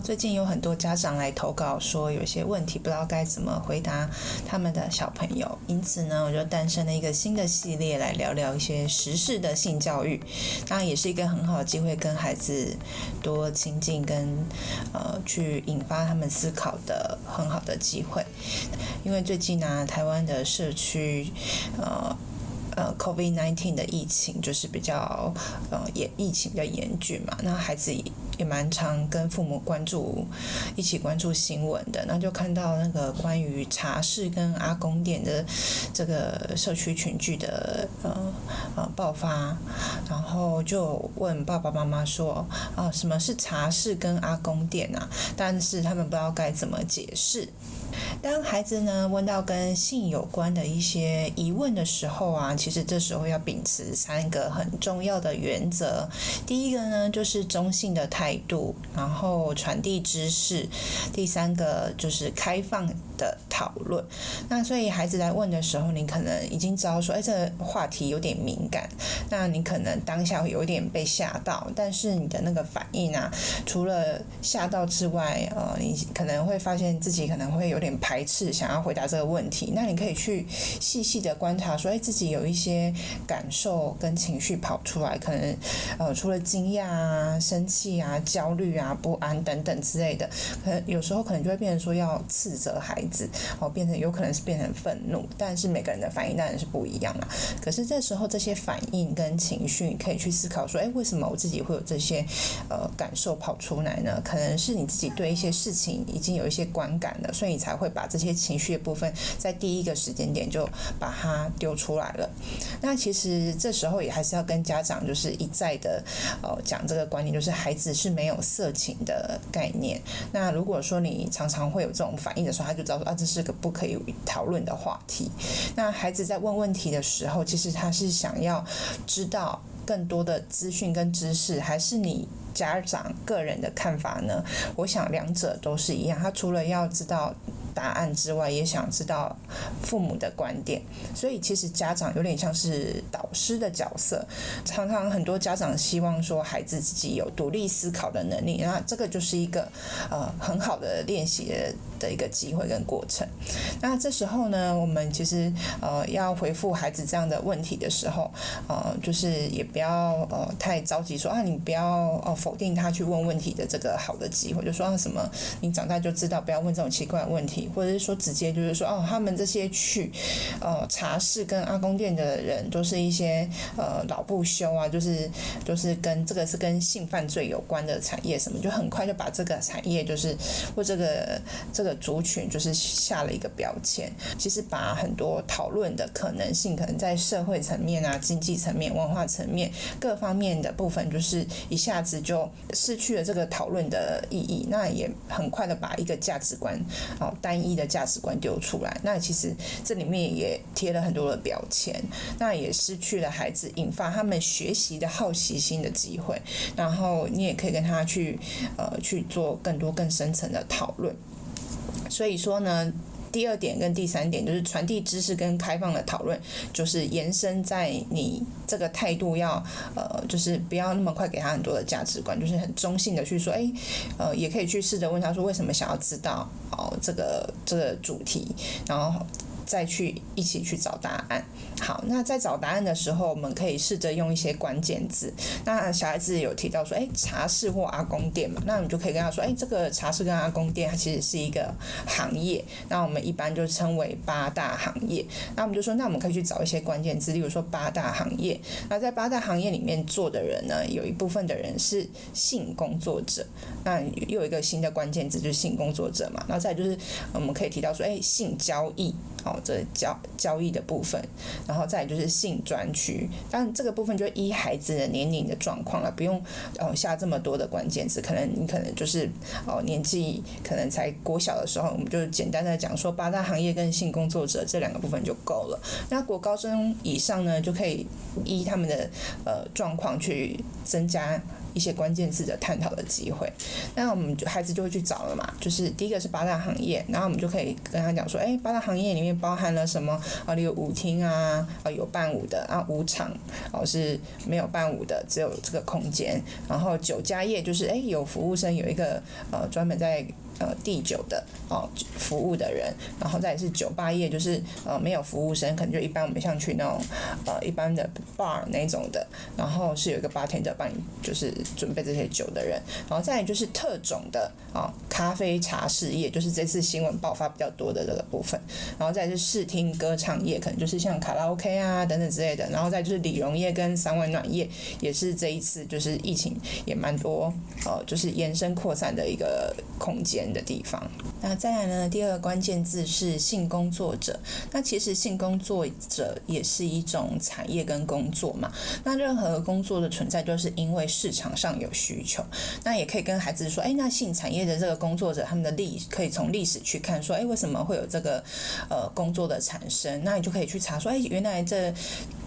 最近有很多家长来投稿说有些问题不知道该怎么回答他们的小朋友，因此呢，我就诞生了一个新的系列来聊聊一些时事的性教育，当然也是一个很好的机会跟孩子多亲近跟呃去引发他们思考的很好的机会，因为最近呢、台湾的社区呃。呃，COVID-19 的疫情就是比较呃严，疫情比较严峻嘛。那孩子也蛮常跟父母关注，一起关注新闻的。那就看到那个关于茶室跟阿公店的这个社区群聚的呃呃爆发，然后就问爸爸妈妈说啊、什么是茶室跟阿公店啊？但是他们不知道该怎么解释。当孩子呢问到跟性有关的一些疑问的时候啊，其实这时候要秉持三个很重要的原则。第一个呢就是中性的态度，然后传递知识；第三个就是开放的讨论。那所以孩子来问的时候，你可能已经知道说，哎，这个话题有点敏感。那你可能当下会有点被吓到，但是你的那个反应啊，除了吓到之外，呃，你可能会发现自己可能会有点。排斥想要回答这个问题，那你可以去细细的观察，说，哎，自己有一些感受跟情绪跑出来，可能呃，除了惊讶啊、生气啊、焦虑啊、不安等等之类的，可能有时候可能就会变成说要斥责孩子，哦，变成有可能是变成愤怒，但是每个人的反应当然是不一样啊。可是这时候这些反应跟情绪，你可以去思考说，哎，为什么我自己会有这些呃感受跑出来呢？可能是你自己对一些事情已经有一些观感了，所以你才。会把这些情绪的部分在第一个时间点就把它丢出来了。那其实这时候也还是要跟家长就是一再的呃讲这个观念，就是孩子是没有色情的概念。那如果说你常常会有这种反应的时候，他就知道说啊，这是个不可以讨论的话题。那孩子在问问题的时候，其实他是想要知道更多的资讯跟知识，还是你家长个人的看法呢？我想两者都是一样。他除了要知道。答案之外，也想知道父母的观点，所以其实家长有点像是导师的角色。常常很多家长希望说孩子自己有独立思考的能力，那这个就是一个呃很好的练习的一个机会跟过程。那这时候呢，我们其实呃要回复孩子这样的问题的时候，呃就是也不要呃太着急说啊，你不要哦否定他去问问题的这个好的机会，就说啊什么你长大就知道，不要问这种奇怪的问题。或者是说直接就是说哦，他们这些去呃茶室跟阿公店的人都是一些呃老不休啊，就是就是跟这个是跟性犯罪有关的产业什么，就很快就把这个产业就是或这个这的族群就是下了一个标签。其实把很多讨论的可能性，可能在社会层面啊、经济层面、文化层面各方面的部分，就是一下子就失去了这个讨论的意义。那也很快的把一个价值观哦。单一的价值观丢出来，那其实这里面也贴了很多的标签，那也失去了孩子引发他们学习的好奇心的机会。然后你也可以跟他去呃去做更多更深层的讨论。所以说呢。第二点跟第三点就是传递知识跟开放的讨论，就是延伸在你这个态度要呃，就是不要那么快给他很多的价值观，就是很中性的去说，哎，呃，也可以去试着问他说为什么想要知道哦这个这个主题，然后。再去一起去找答案。好，那在找答案的时候，我们可以试着用一些关键字。那小孩子有提到说，哎，茶室或阿公店嘛，那我们就可以跟他说，哎，这个茶室跟阿公店它其实是一个行业。那我们一般就称为八大行业。那我们就说，那我们可以去找一些关键字，例如说八大行业。那在八大行业里面做的人呢，有一部分的人是性工作者。那又有一个新的关键字就是性工作者嘛。然后再就是我们可以提到说，哎，性交易。哦，这交交易的部分，然后再就是性专区，当然这个部分就依孩子的年龄的状况了，不用哦下这么多的关键词，可能你可能就是哦年纪可能才国小的时候，我们就简单的讲说八大行业跟性工作者这两个部分就够了。那国高中以上呢，就可以依他们的呃状况去增加。一些关键字的探讨的机会，那我们就孩子就会去找了嘛。就是第一个是八大行业，然后我们就可以跟他讲说，哎，八大行业里面包含了什么啊？例如舞厅啊，啊有伴舞的啊，舞场哦是没有伴舞的，只有这个空间。然后酒家业就是哎有服务生，有一个呃专门在。呃，递酒的哦，服务的人，然后再是酒吧业，就是呃没有服务生，可能就一般我们像去那种呃一般的 bar 那种的，然后是有一个 bartender 帮你就是准备这些酒的人，然后再就是特种的啊、咖啡茶事业，就是这次新闻爆发比较多的这个部分，然后再是视听歌唱业，可能就是像卡拉 OK 啊等等之类的，然后再就是理容业跟三温暖业，也是这一次就是疫情也蛮多呃就是延伸扩散的一个空间。的地方，那再来呢？第二个关键字是性工作者。那其实性工作者也是一种产业跟工作嘛。那任何工作的存在，都是因为市场上有需求。那也可以跟孩子说，哎，那性产业的这个工作者，他们的历可以从历史去看，说，哎，为什么会有这个呃工作的产生？那你就可以去查说，哎，原来这。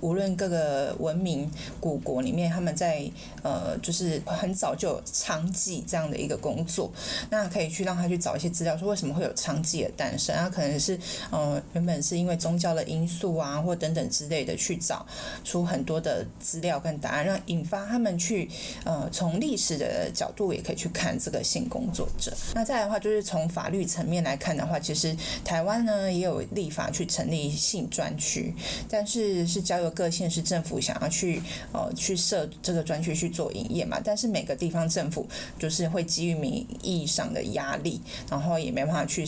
无论各个文明古国里面，他们在呃，就是很早就有娼妓这样的一个工作，那可以去让他去找一些资料，说为什么会有娼妓的诞生，啊，可能是呃原本是因为宗教的因素啊，或等等之类的，去找出很多的资料跟答案，让引发他们去呃从历史的角度也可以去看这个性工作者。那再来的话，就是从法律层面来看的话，其实台湾呢也有立法去成立性专区，但是是交由各县市政府想要去呃去设这个专区去做营业嘛，但是每个地方政府就是会基于名义上的压力，然后也没办法去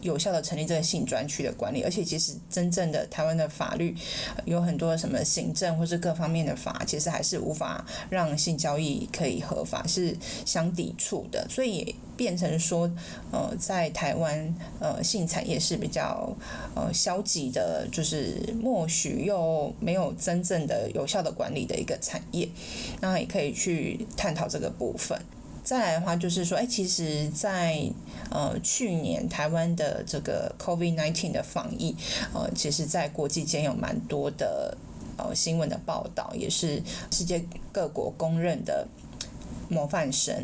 有效的成立这个性专区的管理，而且其实真正的台湾的法律有很多什么行政或是各方面的法，其实还是无法让性交易可以合法，是相抵触的，所以。变成说，呃，在台湾，呃，性产业是比较呃消极的，就是默许又没有真正的有效的管理的一个产业，那也可以去探讨这个部分。再来的话，就是说，哎，其实在，呃去年台湾的这个 COVID-19 的防疫，呃，其实在国际间有蛮多的呃新闻的报道，也是世界各国公认的。模范生，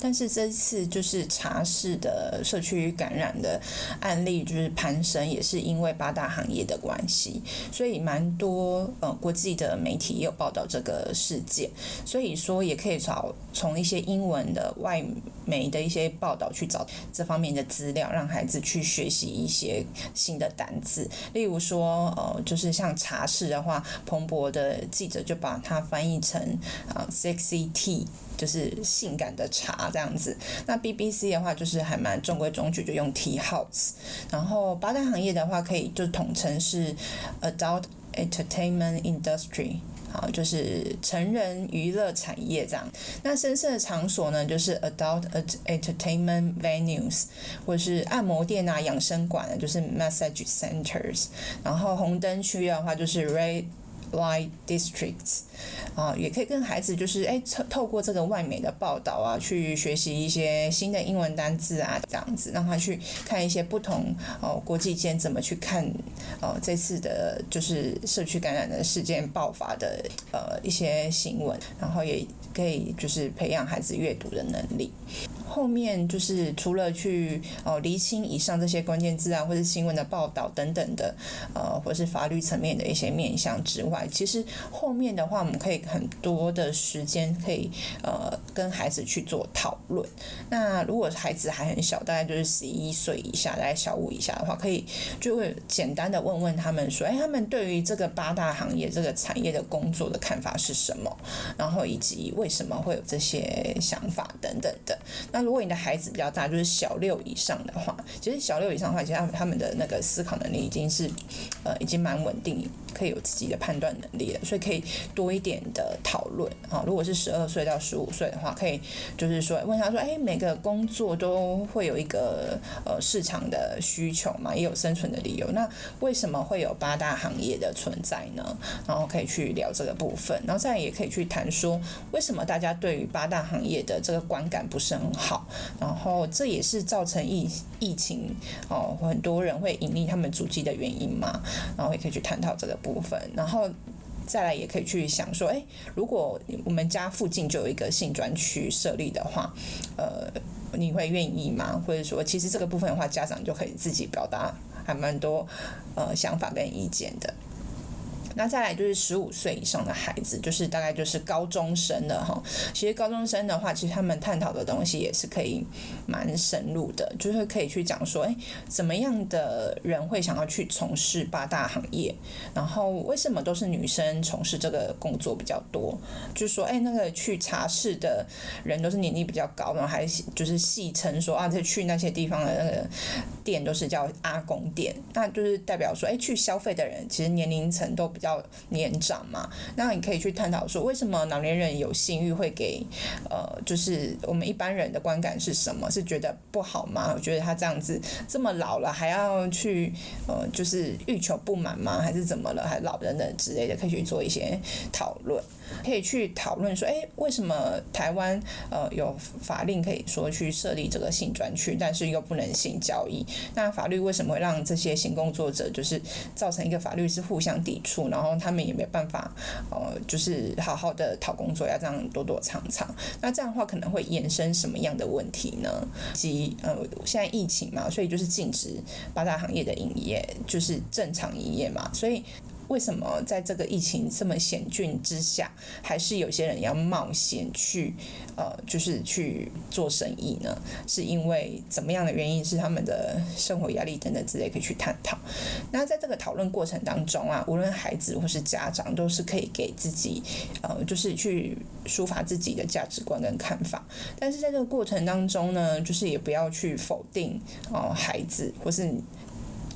但是这次就是茶室的社区感染的案例就是攀升，也是因为八大行业的关系，所以蛮多呃国际的媒体也有报道这个事件，所以说也可以找从一些英文的外媒的一些报道去找这方面的资料，让孩子去学习一些新的单字，例如说呃就是像茶室的话，彭博的记者就把它翻译成啊 sexy tea。就是性感的茶这样子，那 BBC 的话就是还蛮中规中矩，就用 Tea House。然后八大行业的话，可以就统称是 Adult Entertainment Industry，好，就是成人娱乐产业这样。那深色的场所呢，就是 Adult Entertainment Venues，或是按摩店啊、养生馆啊，就是 Massage Centers。然后红灯区的话，就是 Red Light Districts，啊，也可以跟孩子就是哎，透透过这个外媒的报道啊，去学习一些新的英文单字啊，这样子让他去看一些不同哦国际间怎么去看哦这次的就是社区感染的事件爆发的呃一些新闻，然后也可以就是培养孩子阅读的能力。后面就是除了去哦厘清以上这些关键字啊，或者新闻的报道等等的，呃，或是法律层面的一些面向之外，其实后面的话，我们可以很多的时间可以呃跟孩子去做讨论。那如果孩子还很小，大概就是十一岁以下，大概小五以下的话，可以就会简单的问问他们说，哎，他们对于这个八大行业这个产业的工作的看法是什么？然后以及为什么会有这些想法等等的。那如果你的孩子比较大，就是小六以上的话，其实小六以上的话，其实他们他们的那个思考能力已经是，呃，已经蛮稳定，可以有自己的判断能力了，所以可以多一点的讨论啊。如果是十二岁到十五岁的话，可以就是说问他说，哎，每个工作都会有一个呃市场的需求嘛，也有生存的理由。那为什么会有八大行业的存在呢？然后可以去聊这个部分，然后再也可以去谈说，为什么大家对于八大行业的这个观感不是很好？然后这也是造成疫疫情哦，很多人会隐匿他们足迹的原因嘛。然后也可以去探讨这个部分，然后再来也可以去想说，哎，如果我们家附近就有一个性专区设立的话，呃，你会愿意吗？或者说，其实这个部分的话，家长就可以自己表达还蛮多呃想法跟意见的。那再来就是十五岁以上的孩子，就是大概就是高中生了哈。其实高中生的话，其实他们探讨的东西也是可以蛮深入的，就是可以去讲说，哎，怎么样的人会想要去从事八大行业？然后为什么都是女生从事这个工作比较多？就说，哎，那个去茶室的人都是年纪比较高，然后还就是戏称说啊，这去那些地方的那个店都是叫阿公店，那就是代表说，哎，去消费的人其实年龄层都比较年长嘛，那你可以去探讨说，为什么老年人有性欲会给呃，就是我们一般人的观感是什么？是觉得不好吗？我觉得他这样子这么老了还要去呃，就是欲求不满吗？还是怎么了？还老人等之类的，可以去做一些讨论。可以去讨论说，哎，为什么台湾呃有法令可以说去设立这个性专区，但是又不能性交易？那法律为什么会让这些性工作者就是造成一个法律是互相抵触，然后他们也没办法呃，就是好好的讨工作，要这样躲躲藏藏？那这样的话可能会衍生什么样的问题呢？即呃，现在疫情嘛，所以就是禁止八大行业的营业，就是正常营业嘛，所以。为什么在这个疫情这么险峻之下，还是有些人要冒险去，呃，就是去做生意呢？是因为怎么样的原因？是他们的生活压力等等之类可以去探讨。那在这个讨论过程当中啊，无论孩子或是家长，都是可以给自己，呃，就是去抒发自己的价值观跟看法。但是在这个过程当中呢，就是也不要去否定哦、孩子或是。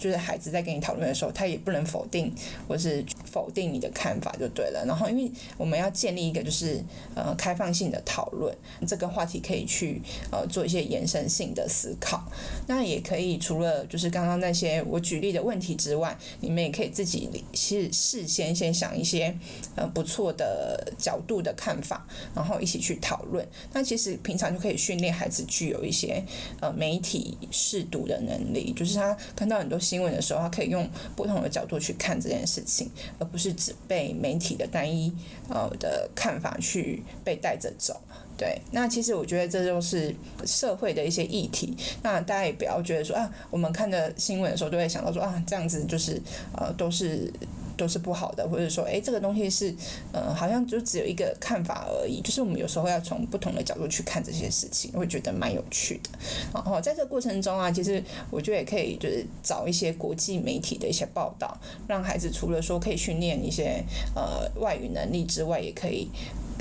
就是孩子在跟你讨论的时候，他也不能否定或是否定你的看法就对了。然后，因为我们要建立一个就是呃开放性的讨论，这个话题可以去呃做一些延伸性的思考。那也可以除了就是刚刚那些我举例的问题之外，你们也可以自己事事先先想一些呃不错的角度的看法，然后一起去讨论。那其实平常就可以训练孩子具有一些呃媒体试读的能力，就是他看到很多。新新闻的时候，他可以用不同的角度去看这件事情，而不是只被媒体的单一呃的看法去被带着走。对，那其实我觉得这就是社会的一些议题。那大家也不要觉得说啊，我们看的新闻的时候就会想到说啊，这样子就是呃都是。都是不好的，或者说，诶，这个东西是，呃，好像就只有一个看法而已。就是我们有时候要从不同的角度去看这些事情，会觉得蛮有趣的。然后在这个过程中啊，其实我觉得也可以就是找一些国际媒体的一些报道，让孩子除了说可以训练一些呃外语能力之外，也可以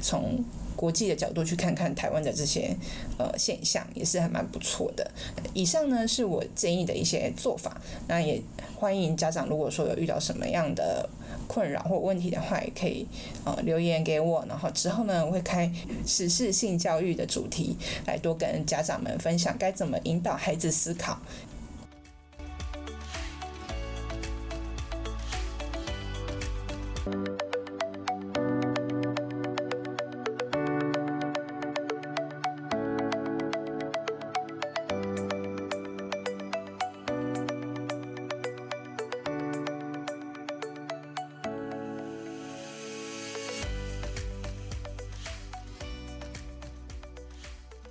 从。国际的角度去看看台湾的这些呃现象，也是还蛮不错的。以上呢是我建议的一些做法，那也欢迎家长如果说有遇到什么样的困扰或问题的话，也可以呃留言给我，然后之后呢我会开实事性教育的主题，来多跟家长们分享该怎么引导孩子思考。